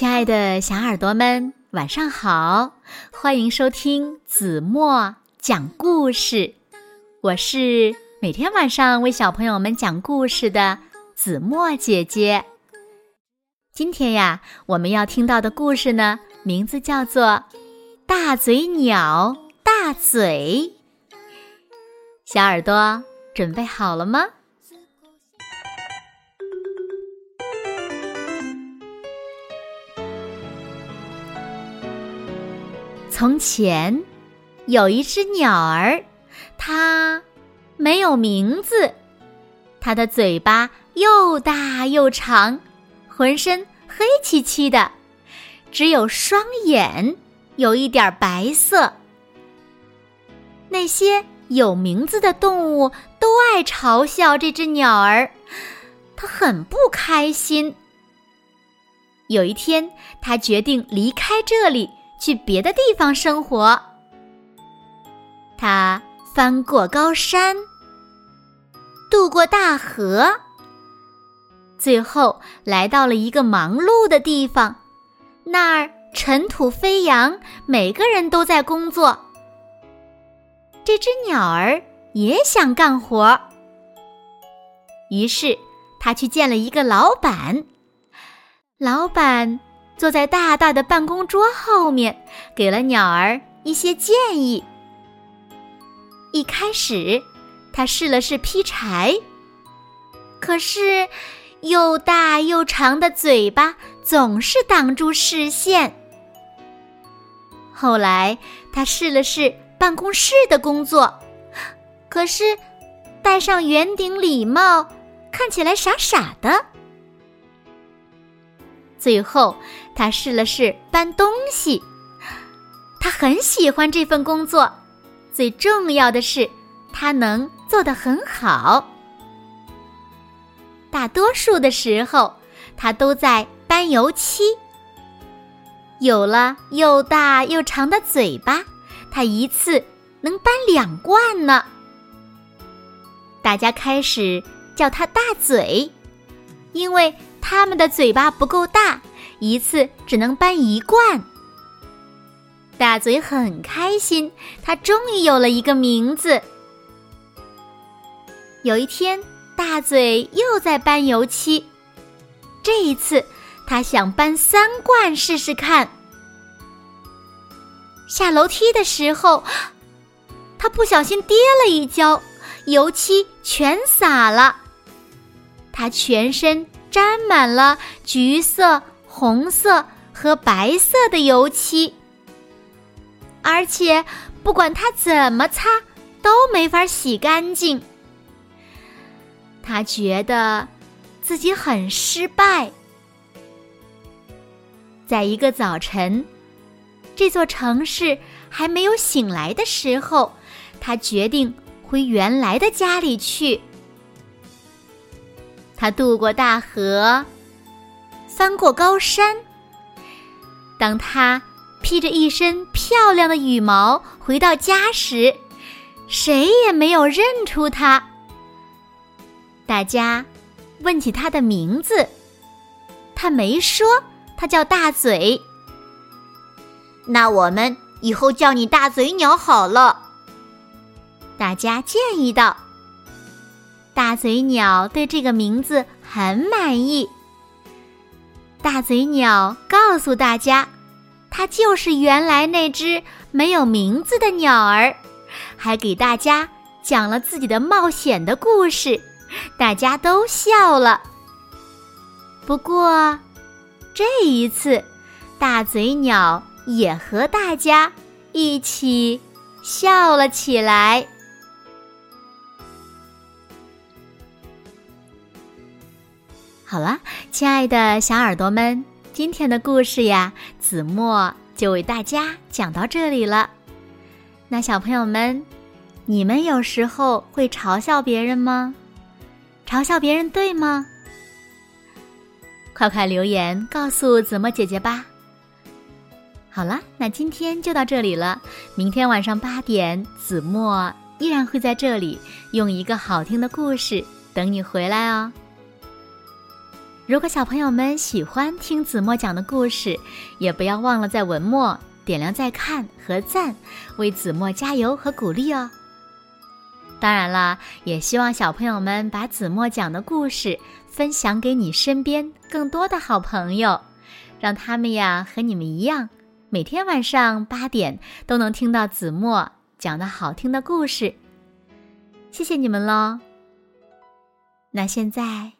亲爱的小耳朵们，晚上好！欢迎收听子墨讲故事，我是每天晚上为小朋友们讲故事的子墨姐姐。今天呀，我们要听到的故事呢，名字叫做《大嘴鸟大嘴》。小耳朵准备好了吗？从前，有一只鸟儿，它没有名字。它的嘴巴又大又长，浑身黑漆漆的，只有双眼有一点白色。那些有名字的动物都爱嘲笑这只鸟儿，它很不开心。有一天，它决定离开这里。去别的地方生活。他翻过高山，渡过大河，最后来到了一个忙碌的地方。那儿尘土飞扬，每个人都在工作。这只鸟儿也想干活，于是他去见了一个老板。老板。坐在大大的办公桌后面，给了鸟儿一些建议。一开始，他试了试劈柴，可是又大又长的嘴巴总是挡住视线。后来，他试了试办公室的工作，可是戴上圆顶礼帽，看起来傻傻的。最后，他试了试搬东西，他很喜欢这份工作。最重要的是，他能做得很好。大多数的时候，他都在搬油漆。有了又大又长的嘴巴，他一次能搬两罐呢。大家开始叫他大嘴，因为。他们的嘴巴不够大，一次只能搬一罐。大嘴很开心，他终于有了一个名字。有一天，大嘴又在搬油漆，这一次他想搬三罐试试看。下楼梯的时候，他不小心跌了一跤，油漆全洒了，他全身。沾满了橘色、红色和白色的油漆，而且不管他怎么擦都没法洗干净。他觉得自己很失败。在一个早晨，这座城市还没有醒来的时候，他决定回原来的家里去。他渡过大河，翻过高山。当他披着一身漂亮的羽毛回到家时，谁也没有认出他。大家问起他的名字，他没说，他叫大嘴。那我们以后叫你大嘴鸟好了。大家建议道。大嘴鸟对这个名字很满意。大嘴鸟告诉大家，它就是原来那只没有名字的鸟儿，还给大家讲了自己的冒险的故事，大家都笑了。不过，这一次，大嘴鸟也和大家一起笑了起来。好了，亲爱的小耳朵们，今天的故事呀，子墨就为大家讲到这里了。那小朋友们，你们有时候会嘲笑别人吗？嘲笑别人对吗？快快留言告诉子墨姐姐吧。好了，那今天就到这里了。明天晚上八点，子墨依然会在这里，用一个好听的故事等你回来哦。如果小朋友们喜欢听子墨讲的故事，也不要忘了在文末点亮再看和赞，为子墨加油和鼓励哦。当然啦，也希望小朋友们把子墨讲的故事分享给你身边更多的好朋友，让他们呀和你们一样，每天晚上八点都能听到子墨讲的好听的故事。谢谢你们喽。那现在。